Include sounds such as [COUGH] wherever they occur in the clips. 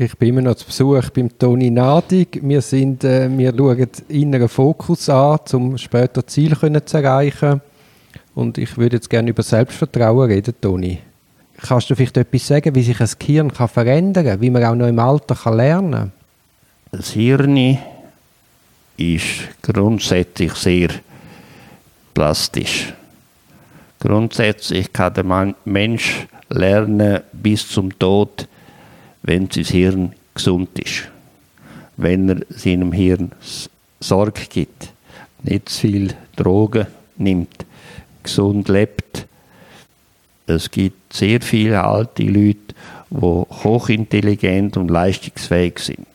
Ich bin immer noch zu Besuch beim Toni Nadig. Wir, sind, äh, wir schauen inneren Fokus an, um später Ziel zu erreichen. Und ich würde jetzt gerne über Selbstvertrauen reden, Toni. Kannst du vielleicht etwas sagen, wie sich ein Gehirn kann verändern kann, wie man auch noch im Alter kann lernen kann? Das Hirn ist grundsätzlich sehr plastisch. Grundsätzlich kann der Mensch lernen bis zum Tod wenn sein Hirn gesund ist. Wenn er seinem Hirn Sorge gibt, nicht zu viel Drogen nimmt, gesund lebt. Es gibt sehr viele alte Leute, die hochintelligent und leistungsfähig sind.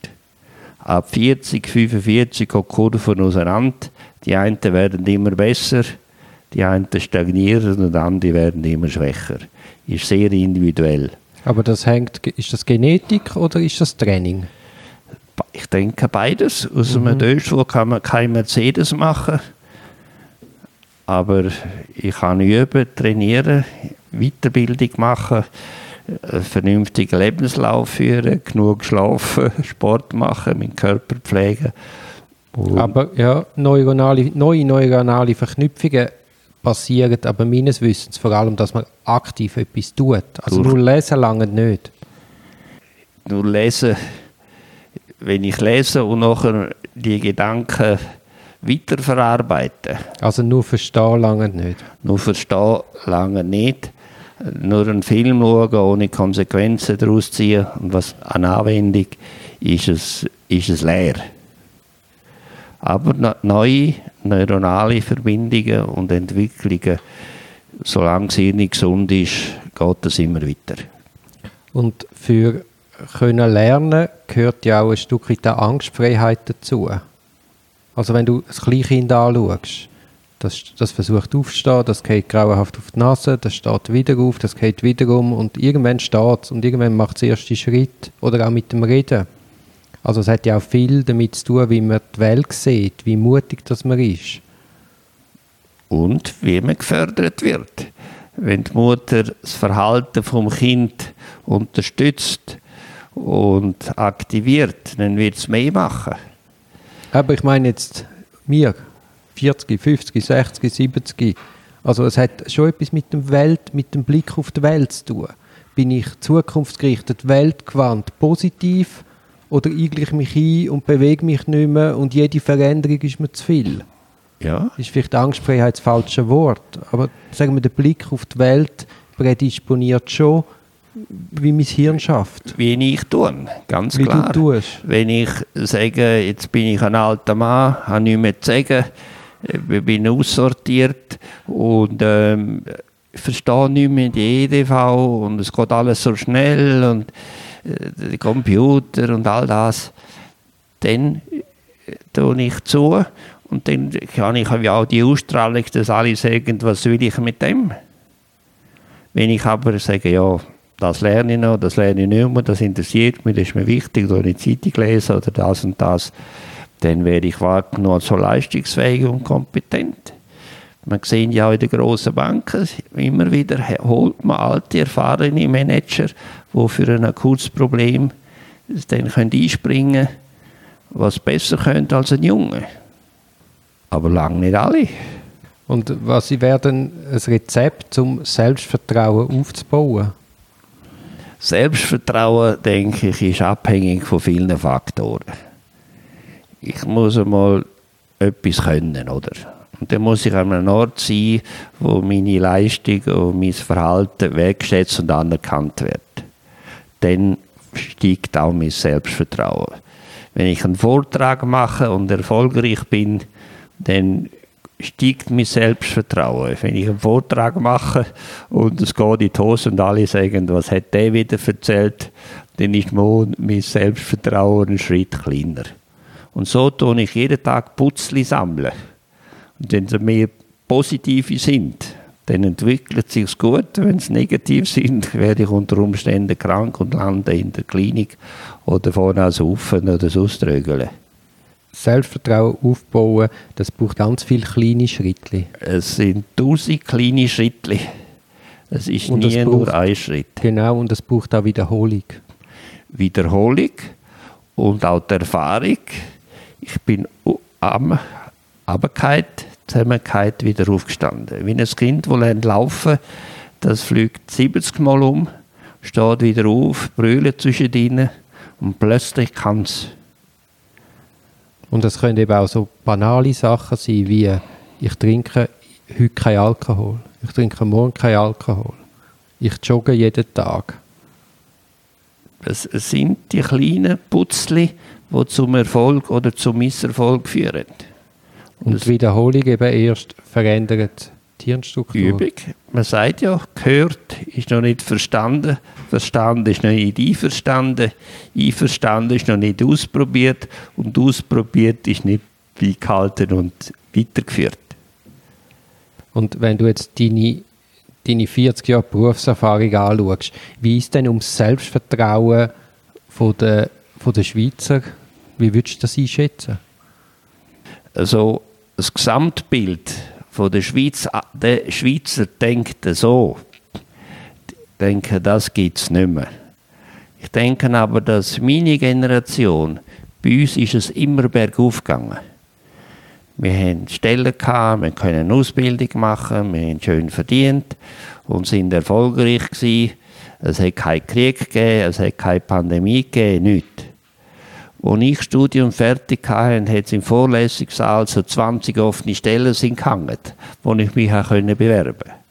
Ab 40, 45 geht die Kurven auseinander. Die einen werden immer besser, die einen stagnieren und die anderen werden immer schwächer. Ist sehr individuell. Aber das hängt, ist das Genetik oder ist das Training? Ich denke beides. Aus mhm. einem Deutschschule kann man kein Mercedes machen. Aber ich kann üben, trainieren, Weiterbildung machen, einen vernünftigen Lebenslauf führen, genug schlafen, [LAUGHS] Sport machen, meinen Körper pflegen. Und Aber ja, neuronale, neue neuronale Verknüpfungen passieren aber meines Wissens vor allem, dass man aktiv etwas tut. Also nur lesen lange nicht. Nur lesen, wenn ich lese und nachher die Gedanken weiterverarbeiten. Also nur verstehen lange nicht? Nur verstehen lange nicht. Nur einen Film schauen, ohne Konsequenzen daraus ziehen und was an Anwendung ist es, ist es leer. Aber neue neuronale Verbindungen und Entwicklungen, solange sie nicht gesund ist, geht das immer weiter. Und für können lernen gehört ja auch ein Stück weit Angstfreiheit dazu. Also wenn du ein Kleinkind anschaust, das, das versucht aufzustehen, das geht grauenhaft auf die Nase, das steht wieder auf, das geht wieder um und irgendwann steht es und irgendwann macht es den ersten Schritt oder auch mit dem Reden. Also es hat ja auch viel damit zu tun, wie man die Welt sieht, wie mutig das man ist. Und wie man gefördert wird. Wenn die Mutter das Verhalten vom Kind unterstützt und aktiviert, dann wird es mehr machen. Aber ich meine jetzt mir, 40, 50, 60, 70. Also es hat schon etwas mit dem Welt, mit dem Blick auf die Welt zu tun. Bin ich zukunftsgerichtet, weltgewandt, positiv oder eigle ich mich ein und bewege mich nicht mehr und jede Veränderung ist mir zu viel? Ja. Ist vielleicht Angstfreiheit das falsche Wort, aber sagen wir, der Blick auf die Welt prädisponiert schon, wie mein Hirn schafft. Wie ich tue, ganz wie klar. Du tust. Wenn ich sage, jetzt bin ich ein alter Mann, habe nichts mehr zu sagen, ich bin aussortiert und ähm, verstehe nicht mehr die EDV und es geht alles so schnell und äh, Computer und all das, dann äh, tue ich zu und dann habe ich auch die Ausstrahlung, dass alle sagen, was will ich mit dem? Wenn ich aber sage, ja, das lerne ich noch, das lerne ich nicht mehr, das interessiert mich, das ist mir wichtig, da eine Zeitung lesen oder das und das, dann werde ich wahrgenommen so leistungsfähig und kompetent. Man sieht ja in den grossen Banken, immer wieder holt man alte, erfahrene Manager, die für ein akutes Problem dann einspringen können, was besser können als ein Junge. Aber lange nicht alle. Und was wäre denn ein Rezept, um Selbstvertrauen aufzubauen? Selbstvertrauen, denke ich, ist abhängig von vielen Faktoren. Ich muss einmal etwas können, oder? Und dann muss ich an einem Ort sein, wo meine Leistung und mein Verhalten wertgeschätzt und anerkannt wird. Dann steigt auch mein Selbstvertrauen. Wenn ich einen Vortrag mache und erfolgreich bin, dann steigt mein Selbstvertrauen. Wenn ich einen Vortrag mache und es geht in die Hose und alle sagen, was hat der wieder erzählt, dann ist mein Selbstvertrauen einen Schritt kleiner. Und so tue ich jeden Tag Putzli sammeln. Und wenn sie mehr positive sind, dann entwickelt sich es gut. Wenn sie negativ sind, [LAUGHS] werde ich unter Umständen krank und lande in der Klinik oder vorne als Saufen oder sonst rögeln. Selbstvertrauen aufbauen, das braucht ganz viele kleine Schritte. Es sind tausend kleine Schritte. Es ist und nie braucht, nur ein Schritt. Genau, und es braucht auch Wiederholung. Wiederholung und auch die Erfahrung. Ich bin am Abendkeit, Zusammenkeit wieder aufgestanden. Wie ein Kind, das laufen das fliegt 70 Mal um, steht wieder auf, brüllt zwischendrin und plötzlich kann es. Und es können eben auch so banale Sachen sein, wie ich trinke heute kein Alkohol, ich trinke morgen kein Alkohol, ich jogge jeden Tag. Es sind die kleinen Putzli, die zum Erfolg oder zum Misserfolg führen. Und, die Wiederholung eben erst verändert die Hirnstruktur. Übung. Man sagt ja, gehört ist noch nicht verstanden, verstanden ist noch nicht einverstanden, einverstanden ist noch nicht ausprobiert und ausprobiert ist nicht beigehalten und weitergeführt. Und wenn du jetzt deine, deine 40 Jahre Berufserfahrung anschaust, wie ist denn ums Selbstvertrauen von der, von der Schweizer? Wie würdest du das einschätzen? Also das Gesamtbild von der Schweiz, der Schweizer denkt so. Denke, das gibt es nicht mehr. Ich denke aber, dass meine Generation, bei uns ist es immer bergauf gegangen. Wir haben Stellen gehabt, wir können Ausbildung machen, wir haben schön verdient und sind erfolgreich gewesen. Es hat keinen Krieg gegeben, es hat keine Pandemie gegeben, nichts. Als ich Studium fertig hatte, hat es im Vorlesungssaal so 20 offene Stellen sind gehangen, wo ich mich bewerben konnte.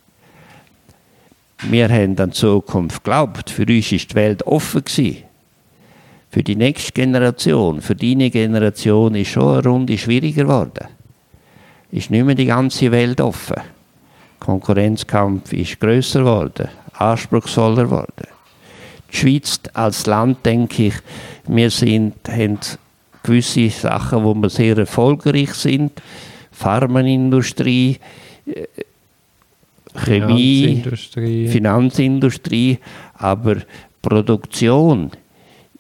Wir haben an die Zukunft geglaubt. Für uns war die Welt offen. Gewesen. Für die nächste Generation, für deine Generation ist schon eine Runde schwieriger geworden. Ist nicht mehr die ganze Welt offen. Konkurrenzkampf ist größer geworden, anspruchsvoller geworden. Die Schweiz als Land, denke ich, wir sind, haben gewisse Sachen, wo wir sehr erfolgreich sind. Pharmaindustrie, äh, Chemie, Finanzindustrie. Finanzindustrie, aber Produktion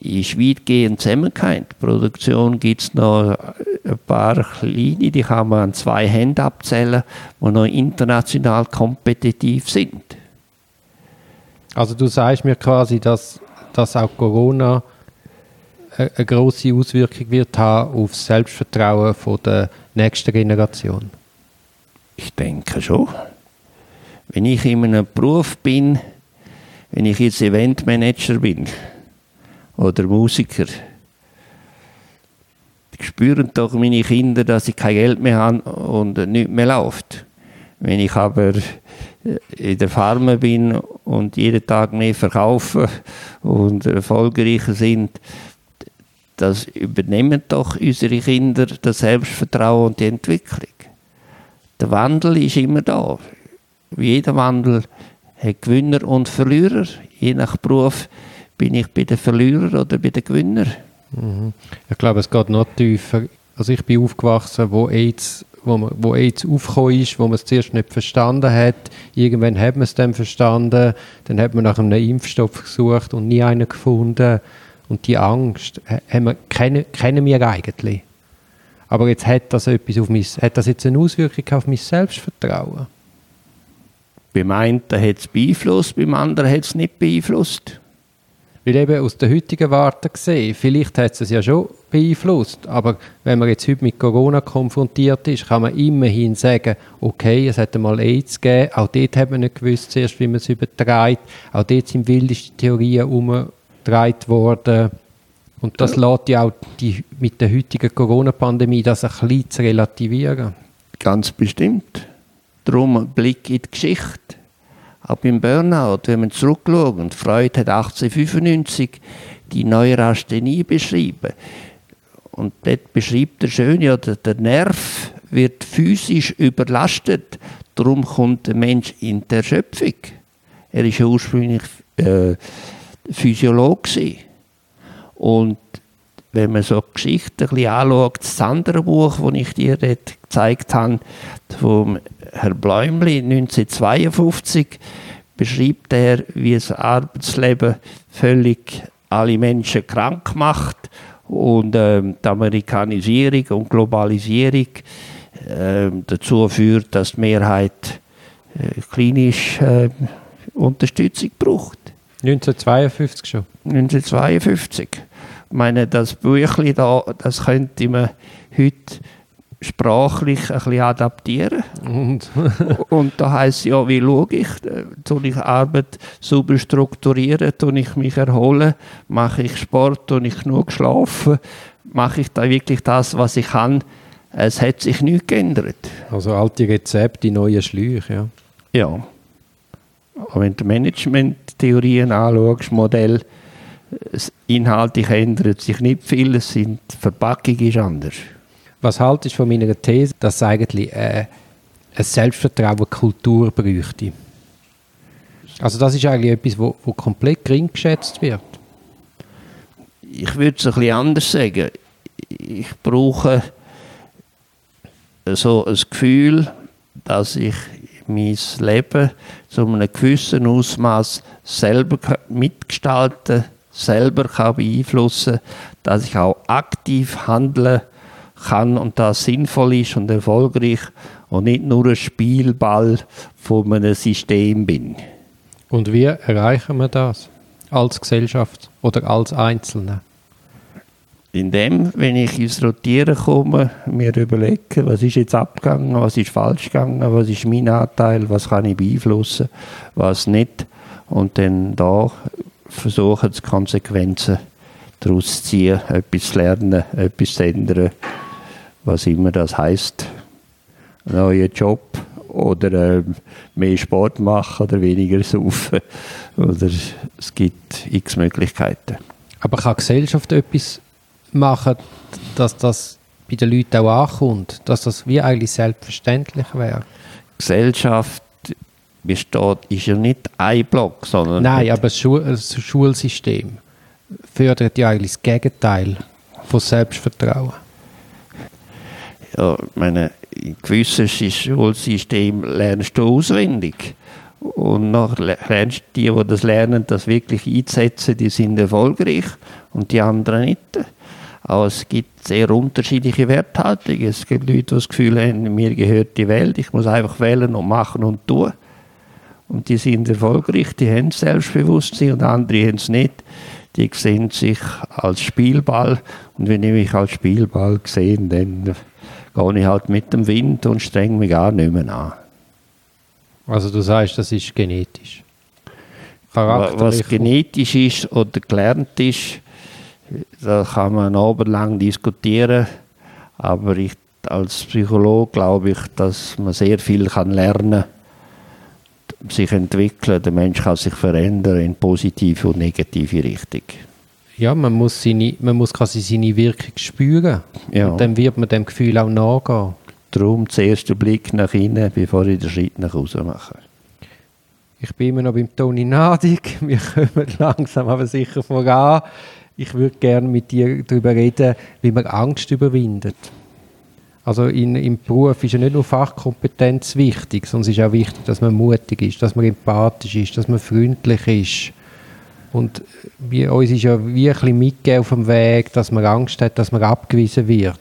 ist weitgehend zusammengehängt. Produktion gibt es noch ein paar kleine, die kann man an zwei Händen abzählen, die noch international kompetitiv sind. Also du sagst mir quasi, dass, dass auch Corona eine große Auswirkung wird haben auf das Selbstvertrauen von der nächsten Generation? Ich denke schon. Wenn ich in einem Beruf bin, wenn ich jetzt Eventmanager bin oder Musiker, spüren doch meine Kinder, dass ich kein Geld mehr habe und nichts mehr läuft. Wenn ich aber in der Farm bin und jeden Tag mehr verkaufe und erfolgreicher sind, das übernehmen doch unsere Kinder das Selbstvertrauen und die Entwicklung. Der Wandel ist immer da. Wie jeder Wandel hat Gewinner und Verlierer. Je nach Beruf bin ich bei den Verlierern oder bei den Gewinnern. Mhm. Ich glaube, es geht noch tiefer. Also ich bin aufgewachsen, wo AIDS, wo, man, wo AIDS aufgekommen ist, wo man es zuerst nicht verstanden hat. Irgendwann hat man es dann verstanden. Dann hat man nach einem Impfstoff gesucht und nie einen gefunden. Und die Angst haben wir, kennen, kennen wir eigentlich. Aber jetzt hat das, etwas auf mein, hat das jetzt eine Auswirkung auf mein Selbstvertrauen? Beim einen hat es beeinflusst, beim anderen hat es nicht beeinflusst. Weil eben aus der heutigen Warte gesehen, vielleicht hat es ja schon beeinflusst, aber wenn man jetzt heute mit Corona konfrontiert ist, kann man immerhin sagen, okay, es hat einmal AIDS gegeben, auch dort hat man nicht gewusst zuerst, wie man es überträgt, auch dort sind wildeste Theorien um getragen worden. Und das ja. lässt ja auch die, mit der heutigen Corona-Pandemie das ein bisschen zu relativieren. Ganz bestimmt. Darum Blick in die Geschichte. Auch beim Burnout, wenn man zurückschaut, Freud hat 1895 die Neurasthenie beschrieben. Und dort beschreibt er schön, ja, der Nerv wird physisch überlastet. Darum kommt der Mensch in der Erschöpfung. Er ist ja ursprünglich äh, Physiologe. Und wenn man so Geschichten ein bisschen anschaut, das andere Buch, das ich dir gezeigt habe, vom Herr Bläumli 1952, beschreibt er, wie das Arbeitsleben völlig alle Menschen krank macht und ähm, die Amerikanisierung und Globalisierung äh, dazu führt, dass die Mehrheit äh, klinisch äh, Unterstützung braucht. 1952 schon. 1952. Ich meine, das Büchlein da, das könnte man heute sprachlich ein bisschen adaptieren. Und [LAUGHS] Und da heisst ja, wie schaue ich? Äh, Soll ich Arbeit sauber strukturieren? Tue ich mich erholen? Mache ich Sport? Tue ich genug schlafen? Mache ich da wirklich das, was ich kann? Es hat sich nichts geändert. also alte Rezepte, neue Schläuche, ja. Ja. Aber wenn du Management-Theorien anschaust, Modell, inhaltlich ändert sich nicht viel, es sind, die Verpackung ist anders. Was haltest du von meiner These, dass es eigentlich äh, eine Selbstvertrauen-Kultur bräuchte? Also das ist eigentlich etwas, wo, wo komplett gering geschätzt wird. ich würde es ein bisschen anders sagen. Ich brauche so ein Gefühl, dass ich mein Leben zu einem gewissen Ausmaß selber mitgestalten, selber kann beeinflussen, dass ich auch aktiv handeln kann und das sinnvoll ist und erfolgreich und nicht nur ein Spielball von einem System bin. Und wie erreichen wir das? Als Gesellschaft oder als Einzelne? Indem, wenn ich ins Rotieren komme, mir überlege, was ist jetzt abgegangen, was ist falsch gegangen, was ist mein Anteil, was kann ich beeinflussen, was nicht. Und dann da versuchen, die Konsequenzen daraus zu ziehen, etwas zu lernen, etwas zu ändern, was immer das heißt. Ein neuer Job oder ähm, mehr Sport machen oder weniger saufen. Oder es gibt x Möglichkeiten. Aber kann die Gesellschaft etwas machen, dass das bei den Leuten auch ankommt? Dass das wie eigentlich selbstverständlich wäre? Gesellschaft besteht, ist ja nicht ein Block, sondern Nein, aber das, Schul das Schulsystem fördert ja eigentlich das Gegenteil von Selbstvertrauen. Ja, ich meine, in gewissen Schulsystemen lernst du auswendig. Und nach lernst die, die das lernen, das wirklich einzusetzen, die sind erfolgreich und die anderen nicht. Aber es gibt sehr unterschiedliche Werthaltungen. Es gibt Leute, die das Gefühl haben, mir gehört die Welt, ich muss einfach wählen und machen und tun. Und die sind erfolgreich, die haben Selbstbewusstsein und andere haben es nicht. Die sehen sich als Spielball und wenn ich mich als Spielball sehe, dann gehe ich halt mit dem Wind und streng mich gar nicht mehr an. Also du sagst, das ist genetisch. Wa- Was genetisch ist oder gelernt ist, da kann man abendlang diskutieren. Aber ich, als Psychologe glaube ich, dass man sehr viel kann lernen kann, sich entwickeln. Der Mensch kann sich verändern in positive und negative Richtung. Ja, man muss, seine, man muss quasi seine Wirkung spüren. Ja. Und dann wird man dem Gefühl auch nachgehen. Darum zuerst der Blick nach innen, bevor ich den Schritt nach außen mache. Ich bin immer noch beim Toni Nadig. [LAUGHS] Wir kommen langsam aber sicher voran. Ich würde gerne mit dir darüber reden, wie man Angst überwindet. Also in, im Beruf ist ja nicht nur Fachkompetenz wichtig, sondern es ist auch wichtig, dass man mutig ist, dass man empathisch ist, dass man freundlich ist. Und wir, uns ist ja wie ein bisschen mitgegeben auf dem Weg, dass man Angst hat, dass man abgewiesen wird.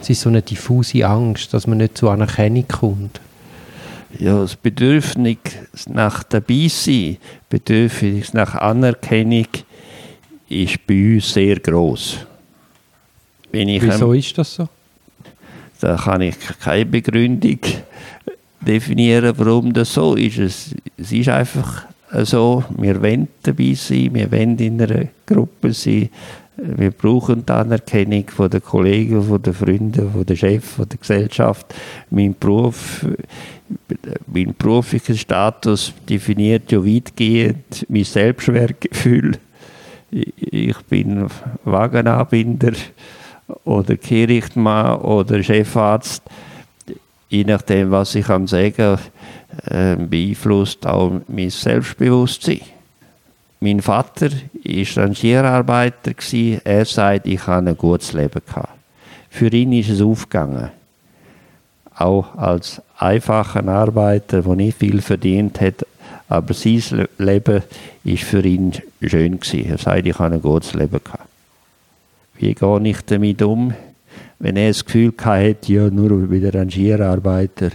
Es ist so eine diffuse Angst, dass man nicht zur Anerkennung kommt. Ja, das Bedürfnis nach dabei sein, Bedürfnis nach Anerkennung ist bei uns sehr groß. Wieso ist das so? Da kann ich keine Begründung definieren, warum das so ist. Es, es ist einfach so, wir wollen dabei sein, wir wollen in einer Gruppe sein, wir brauchen die Anerkennung von den Kollegen, von den Freunden, von den Chefs, von der Gesellschaft. Mein Beruf, mein beruflicher Status definiert ja weitgehend mein Selbstwertgefühl. Ich bin Wagenanbinder oder Kehrichtmann oder Chefarzt, je nachdem, was ich kann sagen, äh, beeinflusst auch mein Selbstbewusstsein. Mein Vater war Rangierarbeiter. Er sagt, ich habe ein gutes Leben gehabt. Für ihn ist es aufgegangen. Auch als einfacher Arbeiter, der nicht viel verdient hat, aber sein Le- Leben ist für ihn schön. Er sagt, ich habe ein gutes Leben gehabt. Wie gehe ich damit um, wenn er das Gefühl hatte, ja, nur wieder Rangierarbeiter,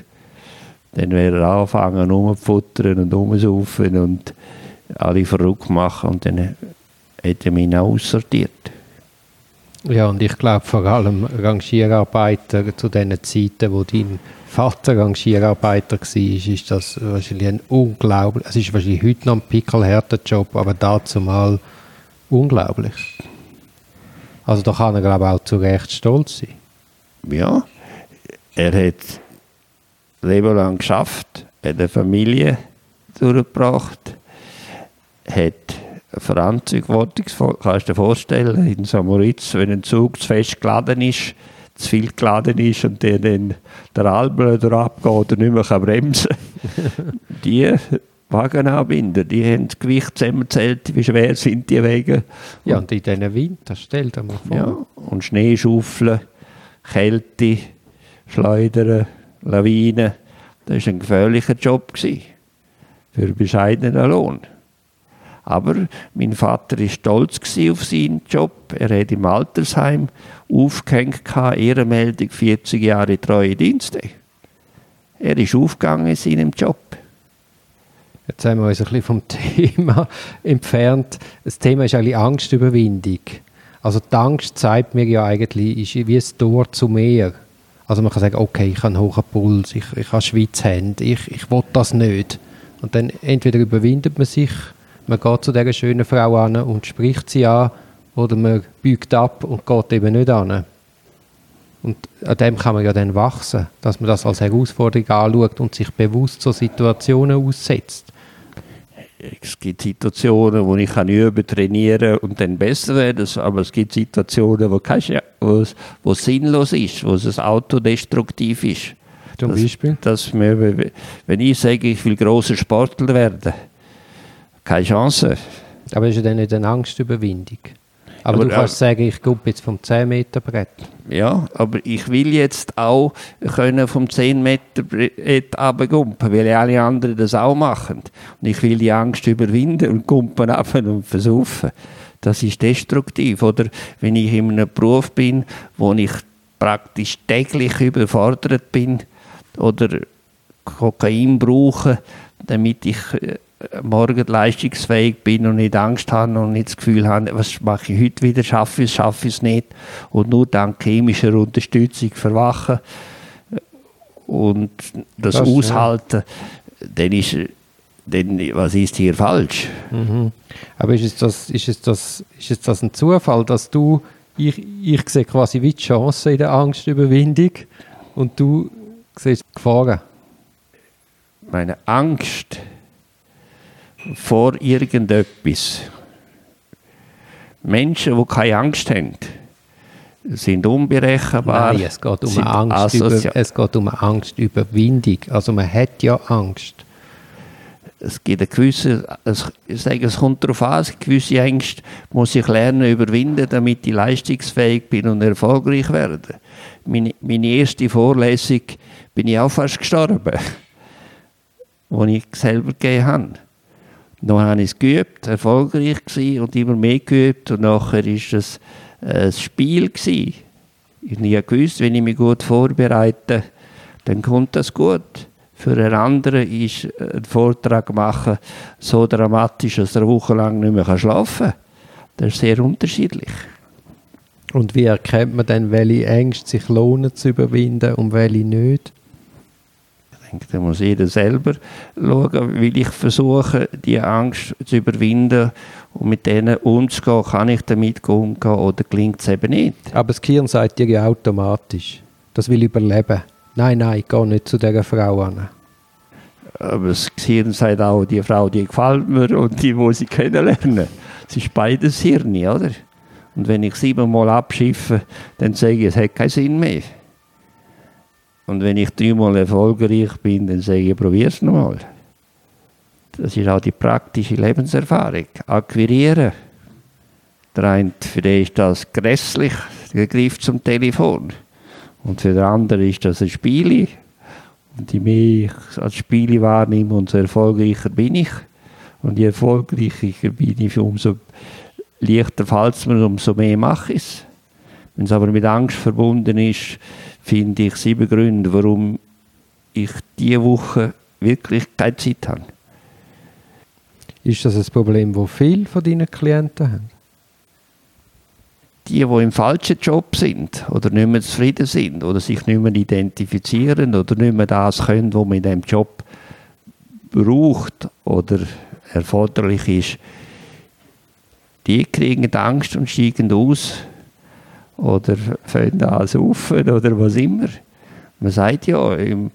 dann wäre er anfangen, rumzufuttern und rumzusaufen und alle verrückt machen und dann hat er mich auch aussortiert. Ja, und ich glaube vor allem Rangierarbeiter zu den Zeiten, wo dein Vater Rangierarbeiter war, ist das wahrscheinlich ein unglaublich, es ist wahrscheinlich heute noch ein pickelhärter Job, aber dazu mal unglaublich. Also da kann er glaube ich auch zu Recht stolz sein. Ja, er hat Leben lang geschafft, hat eine Familie durchgebracht, hat Verantwortung, kannst du dir vorstellen, in Samoritz, wenn ein Zug zu fest geladen ist, zu viel geladen ist und der dann der Alblöder abgeht und nicht mehr bremsen kann. [LAUGHS] die Wagenanbinder, die haben das Gewicht zusammengezählt, wie schwer sind die Wege. Ja, und in diesen Winter, stell dir mal vor. Ja, und Schneeschaufeln, Kälte, Schleudern, Lawinen, das war ein gefährlicher Job für bescheidenen Lohn. Aber mein Vater war stolz auf seinen Job. Er hat im Altersheim aufgehängt, Ehrenmeldung 40 Jahre treue Dienste. Er ist aufgegangen in seinem Job. Jetzt haben wir uns ein bisschen vom [LAUGHS] Thema entfernt. Das Thema ist eigentlich Angstüberwindung. Also die Angst zeigt mir ja eigentlich, ist wie ein Tor zu mehr. Also man kann sagen, okay, ich habe einen hohen Puls, ich, ich habe Schwitzhände, ich, ich will das nicht. Und dann entweder überwindet man sich man geht zu dieser schönen Frau an und spricht sie an oder man biegt ab und geht eben nicht an. Und an dem kann man ja dann wachsen, dass man das als Herausforderung anschaut und sich bewusst so Situationen aussetzt. Es gibt Situationen, wo ich kann üben, trainieren und dann besser werden, aber es gibt Situationen, wo, kein, wo, es, wo es sinnlos ist, wo es autodestruktiv ist. Zum Beispiel? Dass, dass wir, wenn ich sage, ich will großer Sportler werden, keine Chance. Aber ist ja dann nicht eine Angstüberwindung? Aber, aber du kannst sagen, ich gehe jetzt vom 10 Meter Brett. Ja, aber ich will jetzt auch können vom 10 Meter Brett runtergumpen, weil alle anderen das auch machen. Und ich will die Angst überwinden und gumpen ab und versuchen. Das ist destruktiv. Oder wenn ich in einem Beruf bin, wo ich praktisch täglich überfordert bin oder Kokain brauche, damit ich äh, morgen leistungsfähig bin und nicht Angst habe und nicht das Gefühl habe, was mache ich heute wieder, schaffe ich es, schaffe ich es nicht. Und nur dank chemischer Unterstützung verwachen und das, das aushalten, ja. dann ist dann, was ist hier falsch? Mhm. Aber ist es, das, ist, es das, ist es das ein Zufall, dass du, ich, ich sehe quasi wie die Chance in der Angstüberwindung und du siehst Gefahren? Meine Angst vor irgendetwas. Menschen, die keine Angst haben, sind unberechenbar. Nein, es geht um, Angst über, es geht um Angstüberwindung. Also man hat ja Angst. Es gibt eine gewisse, ich sage, es kommt darauf an, gewisse Ängste muss ich lernen überwinden, damit ich leistungsfähig bin und erfolgreich werde. Meine, meine erste Vorlesung bin ich auch fast gestorben, [LAUGHS] die ich selber gegeben habe. Dann habe ich es geübt, erfolgreich gewesen und immer mehr geübt und nachher war es ein Spiel gewesen. Ich habe gewusst, wenn ich mich gut vorbereite, dann kommt das gut. Für einen anderen ist ein Vortrag machen so dramatisch, dass er wochenlang nicht mehr schlafen kann. Das ist sehr unterschiedlich. Und wie erkennt man dann, welche Ängste sich lohnen zu überwinden und welche nicht? Denke, da muss jeder selber schauen, will ich versuchen, die Angst zu überwinden und mit denen umzugehen, kann ich damit umgehen oder gelingt es eben nicht. Aber das Gehirn sagt dir ja automatisch, das will überleben. Nein, nein, ich gehe nicht zu dieser Frau an. Aber das Gehirn sagt auch, die Frau, die gefällt mir und die muss ich kennenlernen. Es ist beides Hirn, oder? Und wenn ich siebenmal abschiffe, dann sage ich, es hat keinen Sinn mehr. Und wenn ich dreimal erfolgreich bin, dann sage ich, probier es nochmal. Das ist auch die praktische Lebenserfahrung. Akquirieren. Der eine, für den ist das grässlich, der Griff zum Telefon. Und für den anderen ist das ein Spiel. Und je mehr ich als Spiel wahrnehme, umso erfolgreicher bin ich. Und je erfolgreicher bin ich, umso leichter fällt es mir, umso mehr mache ich es. Wenn es aber mit Angst verbunden ist, finde ich sieben Gründe, warum ich diese Woche wirklich keine Zeit habe. Ist das ein Problem, das viele von deinen Klienten haben? Die, die im falschen Job sind oder nicht mehr zufrieden sind oder sich nicht mehr identifizieren oder nicht mehr das können, was man in diesem Job braucht oder erforderlich ist, die kriegen Angst und steigen aus oder fangen an saufen oder was immer. Man sagt ja, im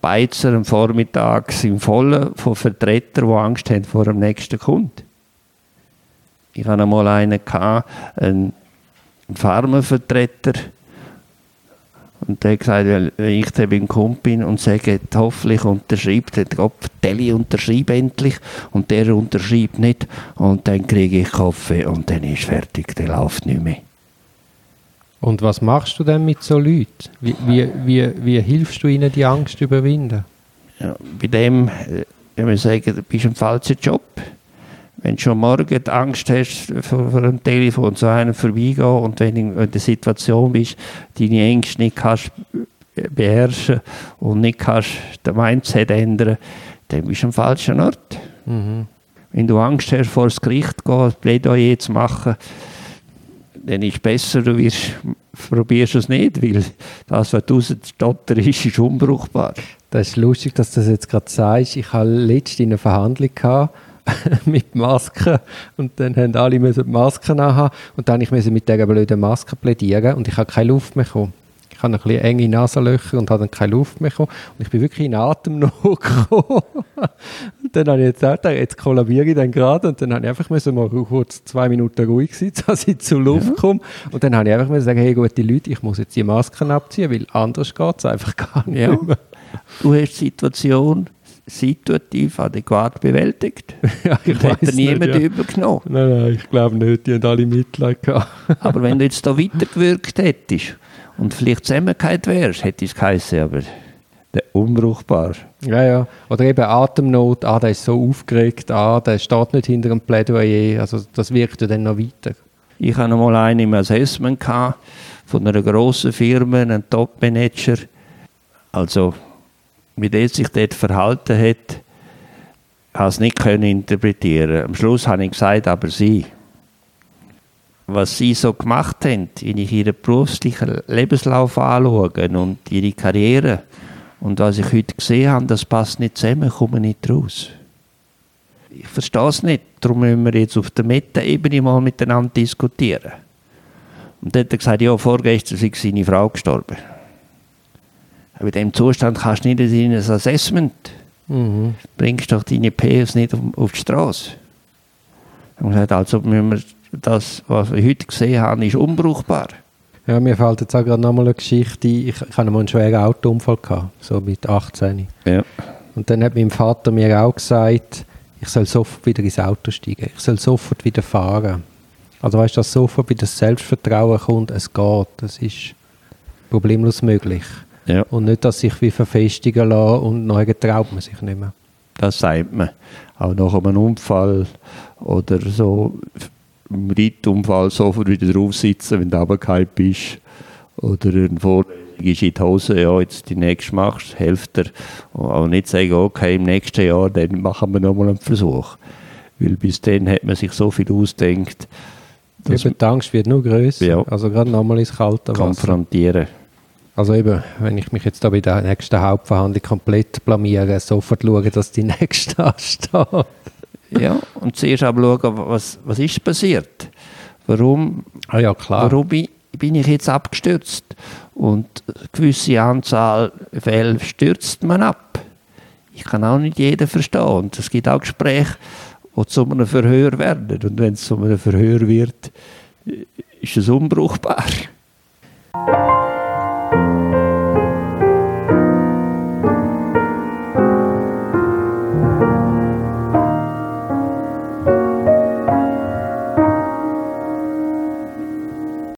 Beizer am Vormittag sind voll von Vertretern, die Angst haben vor dem nächsten Kunden. Ich hatte einmal einen, einen Pharmavertreter, und der hat gesagt, wenn ich dann beim Kumpel bin und sage, hoffentlich unterschreibt, dann Gott, Teli unterschreibt endlich und der unterschreibt nicht und dann kriege ich Kaffee und dann ist fertig, der läuft nicht mehr. Und was machst du denn mit so Leuten? Wie, wie, wie, wie hilfst du ihnen, die Angst zu überwinden? Ja, bei dem, äh, wenn wir sagen, du bist im falschen Job, wenn du schon morgen die Angst hast, vor, vor einem Telefon zu einem vorbeigehen und wenn du in der Situation bist, deine Ängste nicht kannst beherrschen und nicht kannst den Mindset ändern, dann bist du am falschen Ort. Mhm. Wenn du Angst hast, vor das Gericht zu gehen, Plädoyer zu machen, dann ist es besser, du wirst, probierst es nicht, weil das, was du Stotter ist, ist unbrauchbar. Das ist lustig, dass du das jetzt gerade sagst. Ich hatte letztens eine Verhandlung gehabt, [LAUGHS] mit Masken und dann haben alle die Masken anhaben und dann ich musste mit dieser blöden Maske plädieren und ich habe keine Luft mehr bekommen. Ich habe ein bisschen enge Nasenlöcher und habe dann keine Luft mehr bekommen und ich bin wirklich in Atemnot [LAUGHS] gekommen. und dann habe ich jetzt auch jetzt kollabiere ich dann gerade und dann habe ich einfach müssen mal kurz zwei Minuten ruhig sein, [LAUGHS] dass ich zur Luft ja. komme und dann habe ich einfach müssen sagen, hey gute Leute, ich muss jetzt die Masken abziehen, weil anders geht es einfach gar nicht ja. mehr. Du hast die Situation situativ adäquat bewältigt. [LAUGHS] ja, ich hätte niemand ja. übergenommen. Nein, nein, ich glaube nicht, die haben alle Mitleid gehabt. aber wenn du jetzt da weitergewirkt hättest und vielleicht zusammengehört wärst, hätte es geheißen, aber der unbrauchbar. Ja, ja. Oder eben Atemnot, ah, der ist so aufgeregt, ah, der steht nicht hinter einem Plädoyer, also das wirkt dann noch weiter. Ich hatte mal einen im Assessment gehabt, von einer grossen Firma, einen Top-Manager, also wie der sich dort verhalten hat, habe es nicht interpretieren. Am Schluss habe ich gesagt, aber sie. Was sie so gemacht haben, wenn ich ihren beruflichen Lebenslauf anschaue und ihre Karriere und was ich heute gesehen habe, das passt nicht zusammen, komme nicht raus. Ich verstehe es nicht, darum müssen wir jetzt auf der Meta-Ebene mal miteinander diskutieren. Und dann hat er gesagt, ja, vorgestern ist seine Frau gestorben. Aber in diesem Zustand kannst du nicht in ein Assessment. Mhm. Bringst doch deine PS nicht auf die Straße. Und gesagt, also müssen wir das, was wir heute gesehen haben, ist unbrauchbar. Ja, mir fällt jetzt auch gerade nochmal eine Geschichte Ich, ich hatte mal einen schweren Autounfall, gehabt, so mit 18. Ja. Und dann hat mein Vater mir auch gesagt, ich soll sofort wieder ins Auto steigen. Ich soll sofort wieder fahren. Also weißt du, dass sofort wieder das Selbstvertrauen kommt, es geht. Das ist problemlos möglich. Ja. Und nicht, dass sich wie verfestigen lassen und neu traut man sich nicht mehr. Das sagt man. Auch nach einem Unfall oder so, im Reitunfall sofort wieder drauf sitzen, wenn du runtergefallen bist. Oder ein Vorlesung ist in die Hose, ja, jetzt die nächste machst, hilft dir. Auch nicht sagen, okay, im nächsten Jahr, dann machen wir nochmal einen Versuch. Weil bis dann hat man sich so viel ausdenkt. Ja, die Angst wird nur größer. Ja. Also gerade nochmal ins kalte Wasser. Konfrontieren. Also eben, wenn ich mich jetzt da bei der nächsten Hauptverhandlung komplett blamiere, sofort schauen, dass die [LAUGHS] nächste ansteht. Ja, und zuerst aber schauen, was, was ist passiert? Warum, ah ja, klar. warum bin, bin ich jetzt abgestürzt? Und eine gewisse Anzahl Fälle stürzt man ab. Ich kann auch nicht jeden verstehen. Und es gibt auch Gespräche, die zu einem Verhör werden. Und wenn es zu einem Verhör wird, ist es unbrauchbar.